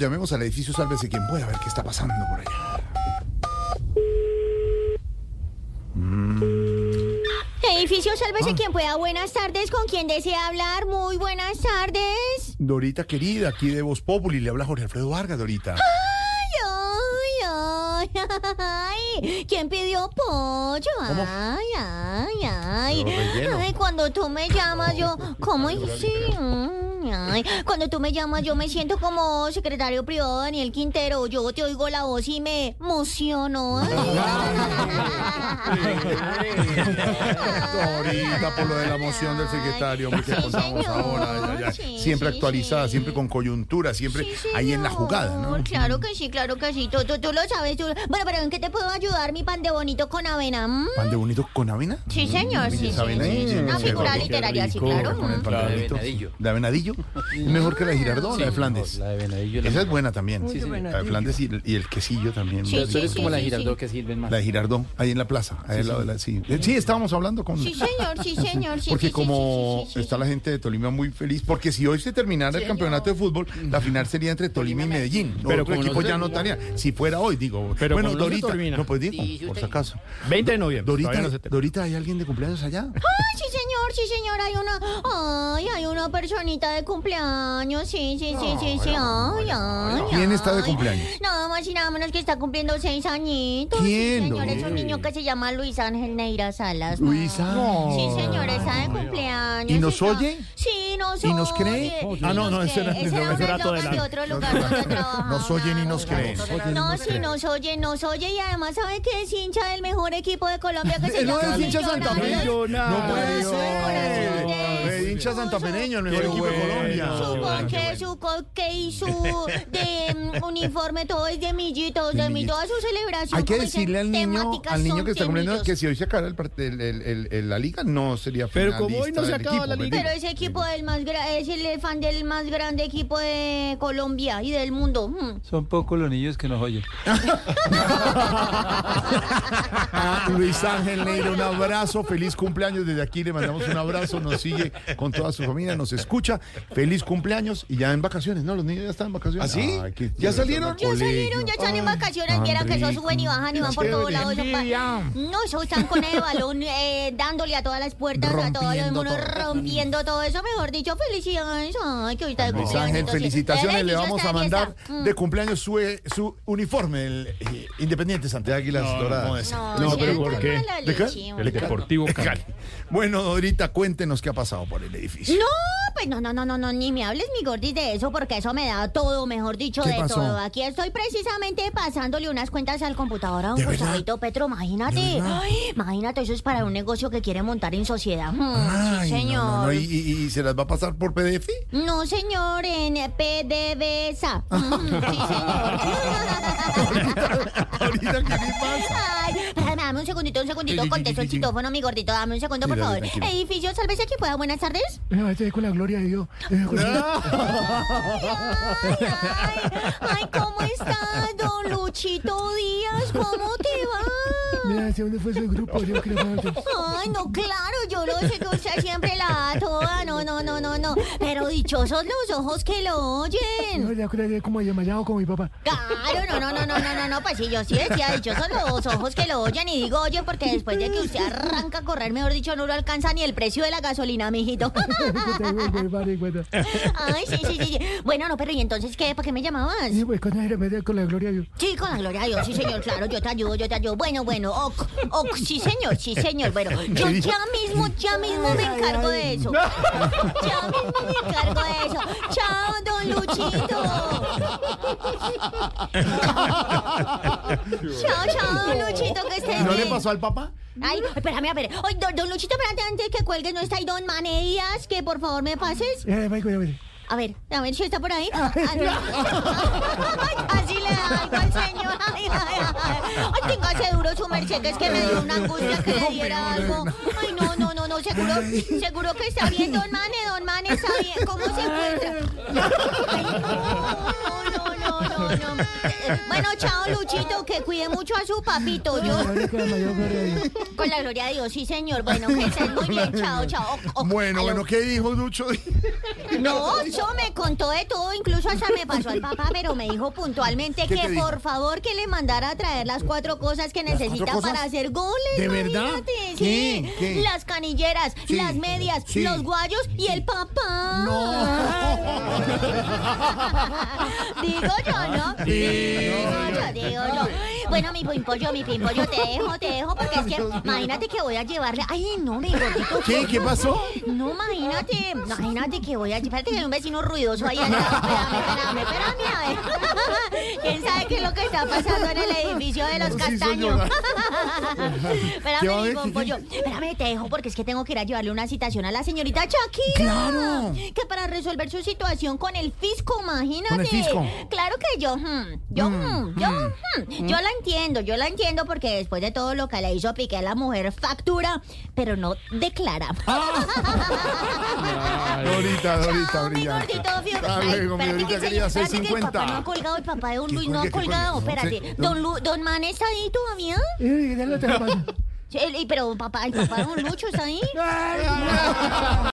llamemos al edificio Sálvese quien pueda, a ver qué está pasando por allá. Edificio, sálvese Ah. quien pueda. Buenas tardes, ¿con quién desea hablar? Muy buenas tardes. Dorita querida, aquí de Voz Populi, le habla Jorge Alfredo Vargas, Dorita. Ay, ay. ¿Quién pidió pollo? Ay, ay, ay. Ay, cuando tú me llamas, yo. ¿Cómo sí? Ay, cuando tú me llamas, yo me siento como secretario privado de Daniel Quintero. Yo te oigo la voz y me emociono. Ay. Dorita, por lo de la moción del secretario, que contamos ahora. ya, ya. Sí, siempre sí, actualizada, sí. siempre con coyuntura, siempre Sí, ahí en la jugada, ¿no? Claro que sí, claro que sí. Tú, tú, tú lo sabes. Tú... Bueno, pero ¿en qué te puedo ayudar, mi pan de bonito con avena? ¿Mm? ¿Pan de bonito con avena? Sí, señor, sí, ¿Tienes sí, avena sí, Una Sí, figura literaria, sí, claro. Con el pan de La de venadillo. ¿La de venadillo? Es mejor que la de Girardot, la de Flandes. La de Venadillo. Esa es buena también. La de Flandes y, el- y el quesillo también. Sí, Pero tú eres sí, como sí, la sí. que sirven más. La de Ahí en la plaza, ahí al lado de la... Sí, Eh, sí estábamos hablando con... Sí, señor, sí, señor. Sí, Porque como sí, sí, sí, está la gente de Tolima muy feliz, porque si hoy se terminara el campeonato de fútbol, la final sería entre Tolima y Medellín. Pero Otro como equipo no ya no estaría. Si fuera hoy, digo. Pero bueno, Dorita. No, pues digo, por si acaso. 20 de noviembre. Dorita, no. Dorita, ¿hay alguien de cumpleaños allá? Ay, sí, señor, sí, señor. Hay una. Ay, hay una personita de cumpleaños. Sí, sí, sí, sí, sí. Ay, ay. ¿Quién está de cumpleaños? Nada más y nada menos que está cumpliendo seis añitos. ¿Quién, Sí, señor, es un niño que se llama Luis Ángel Neira Salas. Luisa. Sí, señor, está de cumpleaños. ¿Y nos está- oye? Sí, nos ¿Y nos oye. cree? ¿Y Ah, no, nos no, ese era- de otro lugar donde trabajaba. Nos oyen y nos creen. No, sí, nos oye, nos oye y además sabe que es hincha del mejor equipo de Colombia que se ¿No llama es hincha Santa Fe? No puede ser. De- Eh, hincha santapereño, el mejor equipo de. Colombia. Su coque, su coque y su de uniforme, todo es de millitos, de mi, toda su celebración. Hay que decirle al niño, temáticas al niño que está cumpliendo que si hoy se acaba el, part- el- el- el- el- la liga, no sería Pero como hoy no se acaba equipo, la pues, liga. Pero ese equipo del más es el fan del más grande equipo de Colombia y del mundo. Mm. Son pocos los niños que nos oyen. Ah, Luis Ángel Neira, un abrazo, feliz cumpleaños. Desde aquí le mandamos un abrazo, nos sigue con toda su familia, nos escucha. Feliz cumpleaños y ya en vacaciones, ¿no? Los niños ya están en vacaciones. ¿Ah, sí? Ay, qué ¿Ya chévere, salieron? al Ya salieron, ya están en vacaciones, tan viera que eso rico. suben y bajan y van por todos lados. No, eso están con el balón eh, dándole a todas las puertas, a todo el Rompiendo mundo, todo. rompiendo todo eso. Mejor dicho, felicidades. Ay, que ahorita de Luis cumpleaños, Ángel, entonces, felicitaciones. el Le vamos a de mandar fiesta. Mm. de cumpleaños su, eh, su uniforme, el eh, Independiente Santa Águilas No, no, Doradas. No, No, pero ¿por qué? ¿De qué? El. Deportivo Cali. Bueno, cuéntenos qué ha pasado por el edificio. No, pues no, no, no, no, no, ni me hables, mi gordis, de eso, porque eso me da todo, mejor dicho, ¿Qué de pasó? todo. Aquí estoy precisamente pasándole unas cuentas al computador a un. Gustavo Petro, imagínate. Ay, imagínate, eso es para un negocio que quiere montar en sociedad. Mm, Ay, sí, no, señor. no, no, ¿Y, y- y se las va a pasar por PDF? No, señor, en PDVSA. Mm, sí, señor. Ahorita, ¿qué le pasa? Ay, espérame, dame un segundito, un segundito, Sí, sí, contesto sí, el chitófono, mi gordito, dame un segundo, por favor. tranquilo. Edificio, sálvese aquí pueda, buenas tardes. Venga, estoy con la gloria de Dios. Eh, Ay, ay, ay, ¿cómo estás, don Luchito Díaz? ¿Cómo te va? Mira, ¿hacia dónde fue ese grupo? Yo quiero saber. Ay, no, claro, yo lo sé que usted siempre la da toda, no, no, no, no, no. Pero dichosos los ojos que lo No, oyen. ya ya como desmayado como mi papá. Claro, no, no, no, no, no, no, no, pues sí, yo sí decía dichosos los ojos que lo oyen y digo oye porque después de que usted arranca a correr, mejor dicho, no lo alcanza ni el precio de la gasolina, mijito. Ay, sí, sí, sí, sí. Bueno, no, pero ¿y entonces qué? ¿Para qué me llamabas? Sí, pues con la, con la gloria de Dios. Sí, con la gloria a Dios, sí, señor, claro, yo te ayudo, yo te ayudo. Bueno, bueno, ok, ok, sí, señor, sí, señor. Bueno, yo ya mismo, ya mismo me encargo de eso. Ya mismo me encargo de eso. Chao, don Luchito. Chao, chao, don Luchito, que estés ¿No le pasó al papá? Ay, espérame, a ver. Ay, don, don Luchito, espérate antes que cuelgues, ¿no está ahí don Mane Díaz? Que por favor me pases. A ver. A ver, a ver si está por ahí. Ah, Así le da algo al señor. Ay, ay, ay. Ay, téngase duro su merced, que es que me dio una angustia que le diera algo. Ay, no, no, no, no, seguro, seguro que está bien, don Mane, don Mane está bien. ¿Cómo se encuentra? Ay, no, no, no, no, no, no. Bueno, chao, Luchito, que cuide mucho a su papito. Yo, con la gloria de Dios, sí, señor. Bueno, que estés muy bien, chao, chao. O- o- Bueno, aló. bueno, ¿qué dijo Lucho? No, eso me contó de todo, incluso hasta me pasó al papá, pero me dijo puntualmente ¿Qué que dijo? por favor que le mandara a traer las cuatro cosas que necesita cosas? para hacer goles. ¿De verdad? Sí, ¿Qué? las canilleras, Sí. las medias, Sí. los guayos y el papá. Digo yo, ¿no? Digo yo, digo yo. Bueno, mi pimpollo, mi pimpollo, te dejo, te dejo, porque es que imagínate que voy a llevarle. Ay, no, mi gordito. ¿Qué? ¿Qué pasó? No, imagínate, imagínate que voy a... Espérate que hay un vecino ruidoso ahí. Espérame, espérame, espérame, a ver. ¿Quién sabe qué es lo que está pasando en el edificio de los castaños? yo. ¿Qué va a espérame, mi ¿Qué- pollo. Espérame, te dejo porque es que tengo que ir a llevarle una citación a la señorita Shakira. Claro. Que para resolver su situación con el fisco, imagínate. ¿Con el fisco? Claro que yo, hmm, yo, hmm, yo, hmm, yo la entiendo, yo la entiendo porque después de todo lo que le hizo Piqué a la mujer factura, pero no declara. Dorita, Dorita, Chao, mi brillante. Ay, luego, mi Dorita que, querida, espérate que el 650. papá no ha colgado, el papá de Don ¿Qué Luis no ha colgado. Espérate, don, Lu- don Man está ahí todavía. Eh, ya lo tengo, pasa. Sí, el- Pero papá, el papá de Don Lucho está ahí.